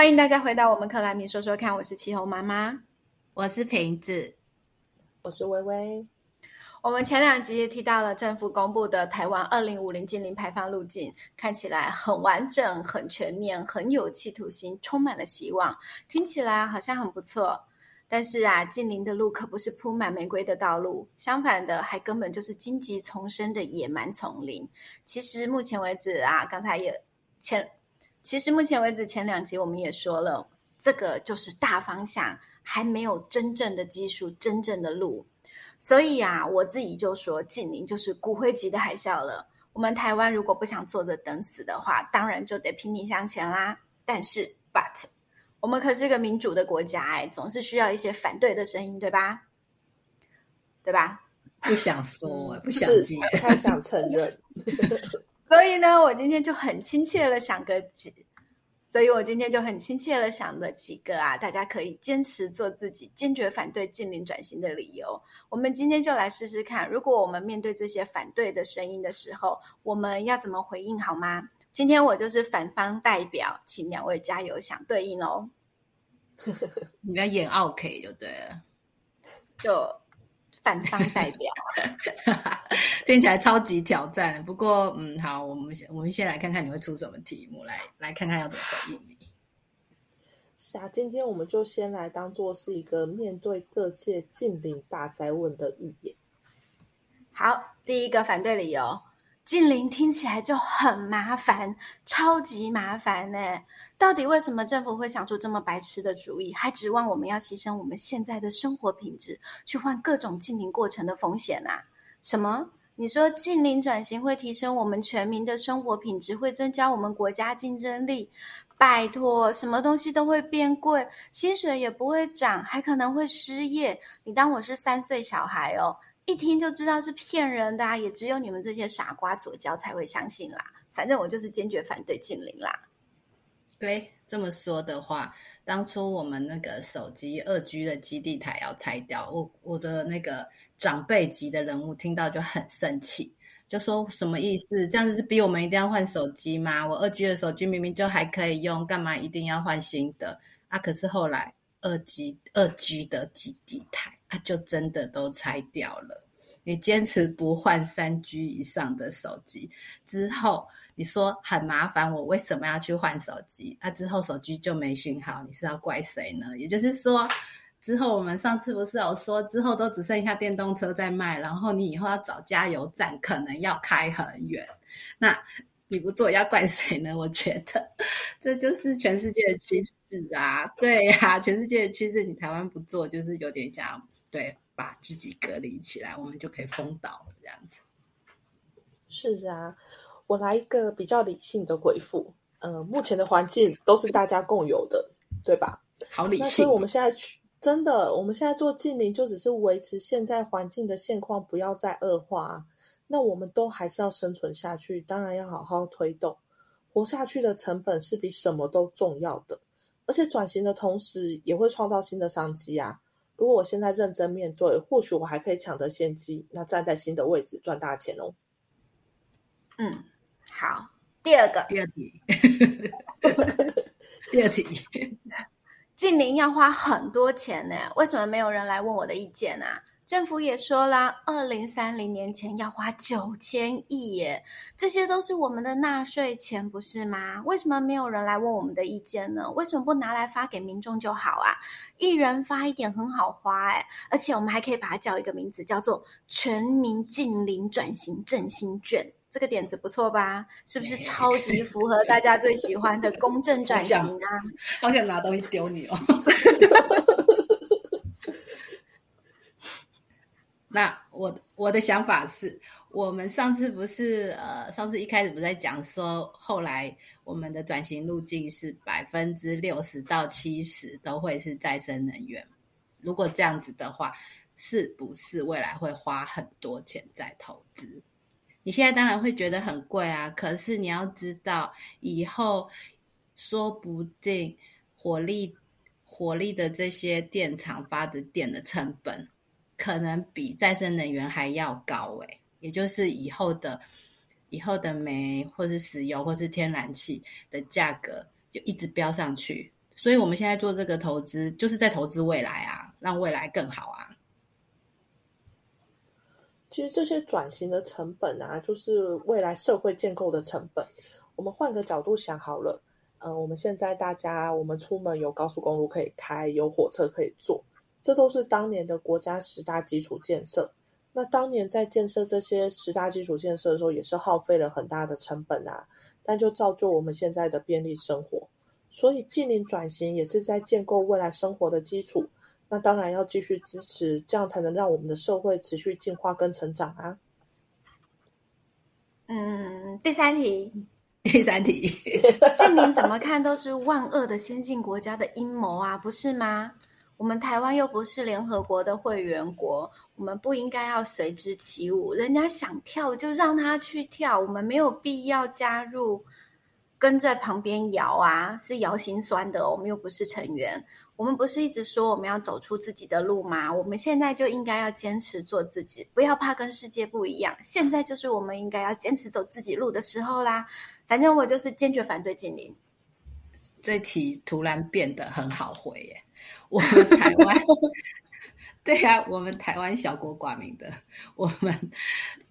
欢迎大家回到我们克莱米说说看，我是气候妈妈，我是瓶子，我是微微。我们前两集提到了政府公布的台湾二零五零净零排放路径，看起来很完整、很全面、很有企图心，充满了希望，听起来好像很不错。但是啊，近邻的路可不是铺满玫瑰的道路，相反的，还根本就是荆棘丛生的野蛮丛林。其实目前为止啊，刚才也前。其实目前为止，前两集我们也说了，这个就是大方向，还没有真正的技术、真正的路。所以啊，我自己就说，近邻就是骨灰级的海啸了。我们台湾如果不想坐着等死的话，当然就得拼命向前啦。但是，but，我们可是个民主的国家，哎，总是需要一些反对的声音，对吧？对吧？不想说，不想接，不太想承认。所以呢，我今天就很亲切的想个几，所以我今天就很亲切的想了几个啊，大家可以坚持做自己、坚决反对近邻转型的理由。我们今天就来试试看，如果我们面对这些反对的声音的时候，我们要怎么回应，好吗？今天我就是反方代表，请两位加油想对应哦。你要演 OK 就对了，就。反方代表 听起来超级挑战，不过嗯，好，我们先我们先来看看你会出什么题目，来来看看要怎么回应你。是啊，今天我们就先来当做是一个面对各界近邻大灾问的预言。好，第一个反对理由，近邻听起来就很麻烦，超级麻烦呢。到底为什么政府会想出这么白痴的主意，还指望我们要牺牲我们现在的生活品质，去换各种禁令过程的风险啊？什么？你说禁令转型会提升我们全民的生活品质，会增加我们国家竞争力？拜托，什么东西都会变贵，薪水也不会涨，还可能会失业。你当我是三岁小孩哦？一听就知道是骗人的，啊也只有你们这些傻瓜左交才会相信啦。反正我就是坚决反对禁令啦。对，这么说的话，当初我们那个手机二 G 的基地台要拆掉，我我的那个长辈级的人物听到就很生气，就说什么意思？这样子是逼我们一定要换手机吗？我二 G 的手机明明就还可以用，干嘛一定要换新的？啊，可是后来二 G 二 G 的基地台啊，就真的都拆掉了。你坚持不换三 G 以上的手机之后。你说很麻烦，我为什么要去换手机？那之后手机就没讯号，你是要怪谁呢？也就是说，之后我们上次不是有说，之后都只剩下电动车在卖，然后你以后要找加油站，可能要开很远。那你不做要怪谁呢？我觉得这就是全世界的趋势啊！对呀，全世界的趋势，你台湾不做，就是有点像对，把自己隔离起来，我们就可以封岛这样子。是的啊。我来一个比较理性的回复，呃，目前的环境都是大家共有的，对吧？好理性。所以我们现在去，真的，我们现在做近邻就只是维持现在环境的现况，不要再恶化。那我们都还是要生存下去，当然要好好推动。活下去的成本是比什么都重要的，而且转型的同时也会创造新的商机啊。如果我现在认真面对，或许我还可以抢得先机，那站在新的位置赚大钱哦。嗯。好，第二个，第二题，第二题，近邻要花很多钱呢，为什么没有人来问我的意见啊？政府也说啦，二零三零年前要花九千亿耶，这些都是我们的纳税钱，不是吗？为什么没有人来问我们的意见呢？为什么不拿来发给民众就好啊？一人发一点很好花哎，而且我们还可以把它叫一个名字，叫做全民近邻转型振兴券。这个点子不错吧？是不是超级符合大家最喜欢的公正 转型啊？好想拿东西丢你哦！那我我的想法是，我们上次不是呃，上次一开始不是在讲说，后来我们的转型路径是百分之六十到七十都会是再生能源。如果这样子的话，是不是未来会花很多钱在投资？你现在当然会觉得很贵啊，可是你要知道，以后说不定火力火力的这些电厂发的电的成本，可能比再生能源还要高诶，也就是以后的以后的煤或者石油或是天然气的价格就一直飙上去，所以我们现在做这个投资，就是在投资未来啊，让未来更好啊。其实这些转型的成本啊，就是未来社会建构的成本。我们换个角度想好了，呃，我们现在大家我们出门有高速公路可以开，有火车可以坐，这都是当年的国家十大基础建设。那当年在建设这些十大基础建设的时候，也是耗费了很大的成本啊，但就造就我们现在的便利生活。所以近邻转型也是在建构未来生活的基础。那当然要继续支持，这样才能让我们的社会持续进化跟成长啊。嗯，第三题，第三题，近邻怎么看都是万恶的先进国家的阴谋啊，不是吗？我们台湾又不是联合国的会员国，我们不应该要随之起舞。人家想跳就让他去跳，我们没有必要加入，跟在旁边摇啊，是摇心酸的。我们又不是成员。我们不是一直说我们要走出自己的路吗？我们现在就应该要坚持做自己，不要怕跟世界不一样。现在就是我们应该要坚持走自己路的时候啦。反正我就是坚决反对禁令。这题突然变得很好回耶！我们台湾，对呀，我们台湾小国寡民的，我们。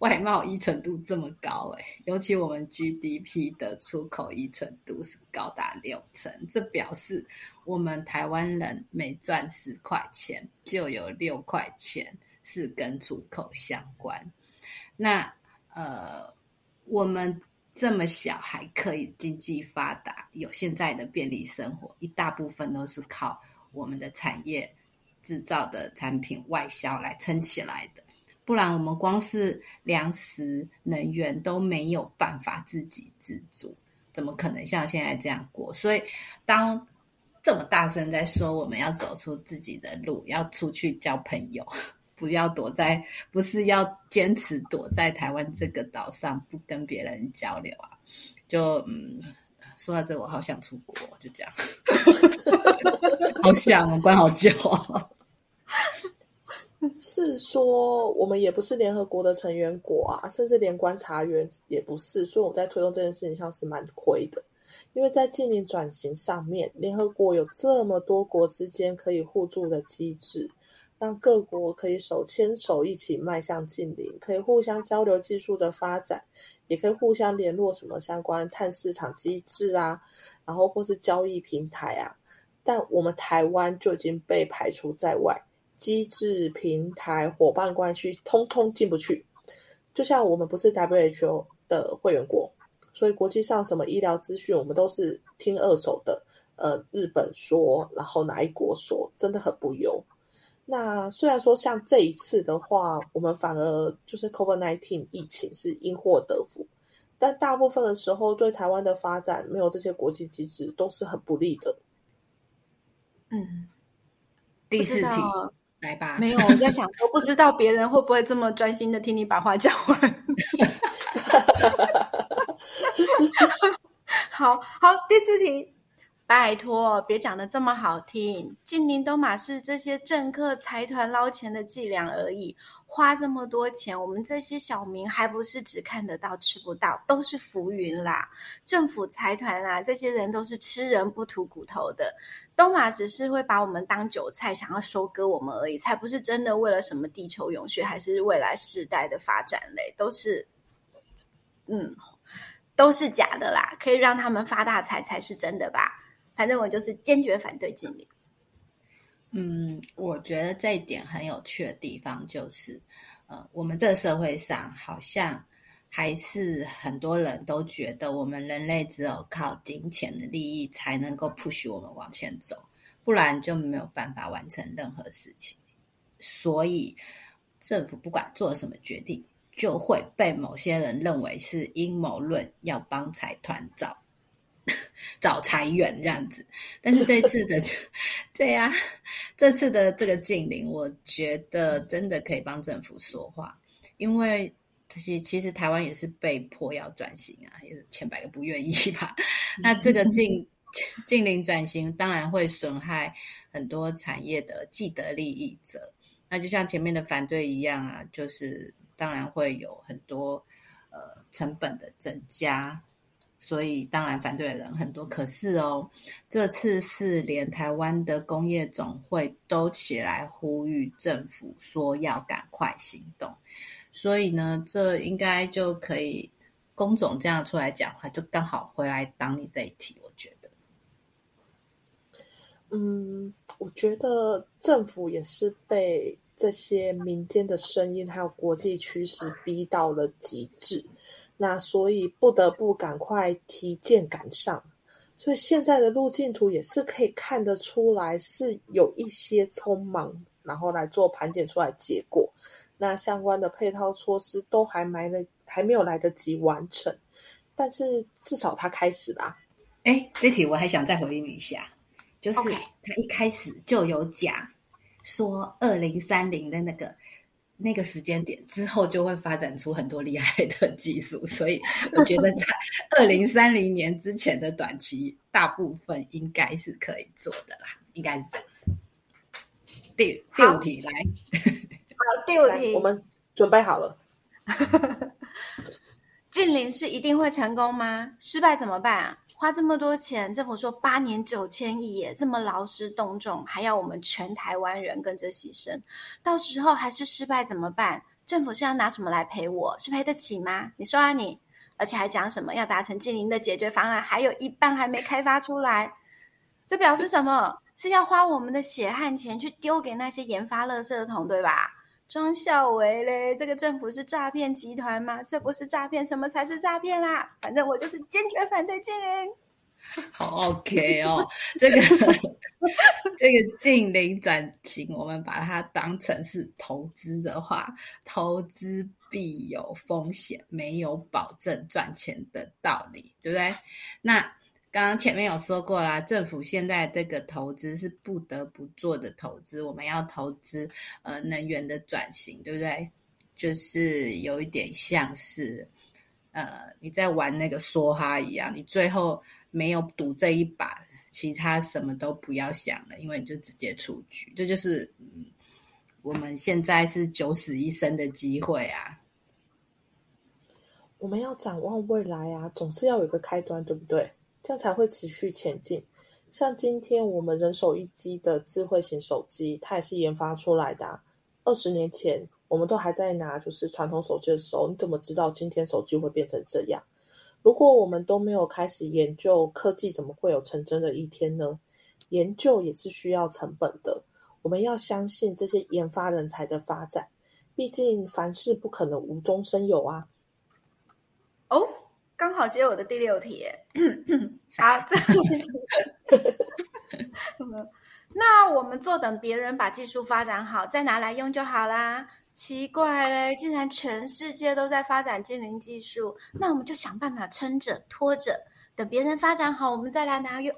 外贸依存度这么高哎，尤其我们 GDP 的出口依存度是高达六成，这表示我们台湾人每赚十块钱，就有六块钱是跟出口相关。那呃，我们这么小还可以经济发达，有现在的便利生活，一大部分都是靠我们的产业制造的产品外销来撑起来的。不然，我们光是粮食、能源都没有办法自给自足，怎么可能像现在这样过？所以，当这么大声在说我们要走出自己的路，要出去交朋友，不要躲在，不是要坚持躲在台湾这个岛上不跟别人交流啊？就嗯，说到这，我好想出国，就这样，好想，关好久。是说，我们也不是联合国的成员国啊，甚至连观察员也不是，所以我在推动这件事情上是蛮亏的。因为在近邻转型上面，联合国有这么多国之间可以互助的机制，让各国可以手牵手一起迈向近邻，可以互相交流技术的发展，也可以互相联络什么相关碳市场机制啊，然后或是交易平台啊，但我们台湾就已经被排除在外。机制、平台、伙伴关系，通通进不去。就像我们不是 WHO 的会员国，所以国际上什么医疗资讯，我们都是听二手的。呃，日本说，然后哪一国说，真的很不优。那虽然说像这一次的话，我们反而就是 COVID-19 疫情是因祸得福，但大部分的时候对台湾的发展没有这些国际机制都是很不利的。嗯，第四题。没有我在想我，不知道别人会不会这么专心的听你把话讲完。好好，第四题，拜托别讲的这么好听，近邻都马是这些政客财团捞钱的伎俩而已。花这么多钱，我们这些小民还不是只看得到吃不到，都是浮云啦。政府财团啊，这些人都是吃人不吐骨头的。东马只是会把我们当韭菜，想要收割我们而已，才不是真的为了什么地球永续，还是未来世代的发展嘞，都是，嗯，都是假的啦。可以让他们发大财才是真的吧？反正我就是坚决反对禁令。嗯，我觉得这一点很有趣的地方就是，呃，我们这个社会上好像还是很多人都觉得，我们人类只有靠金钱的利益才能够 push 我们往前走，不然就没有办法完成任何事情。所以政府不管做什么决定，就会被某些人认为是阴谋论，要帮财团找。找裁员这样子，但是这次的，对呀，这次的这个禁令，我觉得真的可以帮政府说话，因为其其实台湾也是被迫要转型啊，也是千百个不愿意吧。那这个禁禁令转型，当然会损害很多产业的既得利益者。那就像前面的反对一样啊，就是当然会有很多呃成本的增加。所以当然反对的人很多。可是哦，这次是连台湾的工业总会都起来呼吁政府说要赶快行动，所以呢，这应该就可以工总这样出来讲话，就刚好回来挡你这一题。我觉得，嗯，我觉得政府也是被。这些民间的声音还有国际趋势逼到了极致，那所以不得不赶快提剑赶上。所以现在的路径图也是可以看得出来是有一些匆忙，然后来做盘点出来结果。那相关的配套措施都还埋了，还没有来得及完成，但是至少他开始啦。哎，这题我还想再回应一下，就是他一开始就有讲。说二零三零的那个那个时间点之后，就会发展出很多厉害的技术，所以我觉得在 二零三零年之前的短期，大部分应该是可以做的啦，应该是这样子。第第五题来，好，第五题，我们准备好了。近邻是一定会成功吗？失败怎么办啊？花这么多钱，政府说八年九千亿耶，这么劳师动众，还要我们全台湾人跟着牺牲，到时候还是失败怎么办？政府是要拿什么来赔我？是赔得起吗？你说啊你，而且还讲什么要达成近邻的解决方案，还有一半还没开发出来，这表示什么？是要花我们的血汗钱去丢给那些研发垃圾桶，对吧？庄孝伟嘞，这个政府是诈骗集团吗？这不是诈骗，什么才是诈骗啦？反正我就是坚决反对禁令。好 OK 哦，这个这个禁令转型，我们把它当成是投资的话，投资必有风险，没有保证赚钱的道理，对不对？那。刚刚前面有说过啦，政府现在这个投资是不得不做的投资，我们要投资呃能源的转型，对不对？就是有一点像是呃你在玩那个梭哈一样，你最后没有赌这一把，其他什么都不要想了，因为你就直接出局。这就是嗯我们现在是九死一生的机会啊！我们要展望未来啊，总是要有一个开端，对不对？这样才会持续前进。像今天我们人手一机的智慧型手机，它也是研发出来的。二十年前，我们都还在拿就是传统手机的时候，你怎么知道今天手机会变成这样？如果我们都没有开始研究科技，怎么会有成真的一天呢？研究也是需要成本的。我们要相信这些研发人才的发展，毕竟凡事不可能无中生有啊。哦。刚好接我的第六题，好，那我们坐等别人把技术发展好，再拿来用就好啦。奇怪嘞，既然全世界都在发展精灵技术，那我们就想办法撑着、拖着，等别人发展好，我们再来拿用。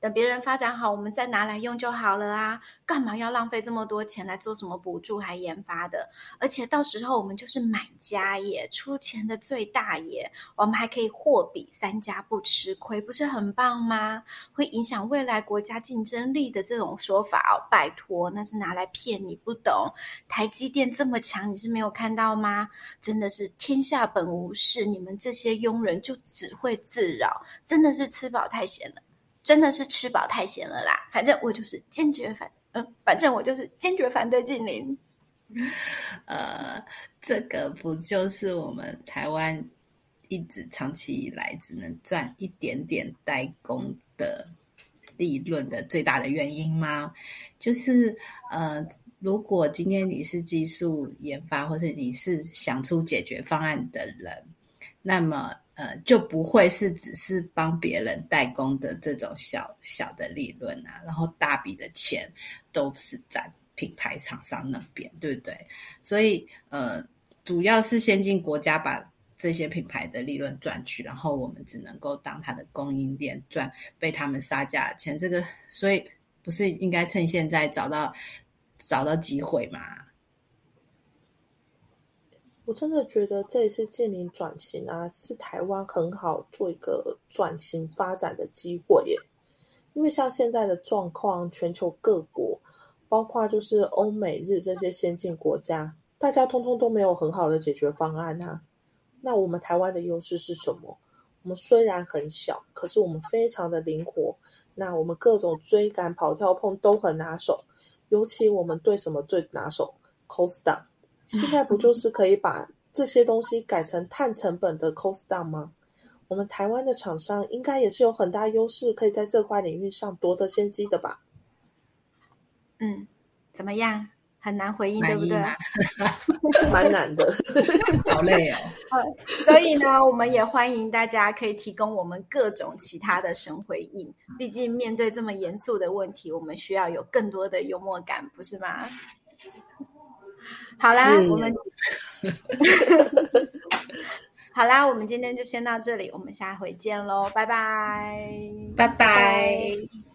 等别人发展好，我们再拿来用就好了啊！干嘛要浪费这么多钱来做什么补助还研发的？而且到时候我们就是买家耶，出钱的最大爷，我们还可以货比三家不吃亏，不是很棒吗？会影响未来国家竞争力的这种说法哦，拜托，那是拿来骗你不懂。台积电这么强，你是没有看到吗？真的是天下本无事，你们这些庸人就只会自扰，真的是吃饱太闲了。真的是吃饱太闲了啦！反正我就是坚决反，嗯，反正我就是坚决反对禁令。呃，这个不就是我们台湾一直长期以来只能赚一点点代工的利润的最大的原因吗？就是呃，如果今天你是技术研发，或者你是想出解决方案的人，那么。呃，就不会是只是帮别人代工的这种小小的利润啊，然后大笔的钱都是在品牌厂商那边，对不对？所以呃，主要是先进国家把这些品牌的利润赚取，然后我们只能够当它的供应链赚被他们杀价钱。这个，所以不是应该趁现在找到找到机会吗？我真的觉得这一次建林转型啊，是台湾很好做一个转型发展的机会耶。因为像现在的状况，全球各国，包括就是欧美日这些先进国家，大家通通都没有很好的解决方案啊。那我们台湾的优势是什么？我们虽然很小，可是我们非常的灵活。那我们各种追赶、跑、跳、碰都很拿手。尤其我们对什么最拿手？cost down。现在不就是可以把这些东西改成碳成本的 cost down 吗？我们台湾的厂商应该也是有很大优势，可以在这块领域上夺得先机的吧？嗯，怎么样？很难回应，对不对？蛮难的，好累哦。所以呢，我们也欢迎大家可以提供我们各种其他的神回应。毕竟面对这么严肃的问题，我们需要有更多的幽默感，不是吗？好啦，我们 好啦，我们今天就先到这里，我们下回见喽，拜。拜，拜。拜。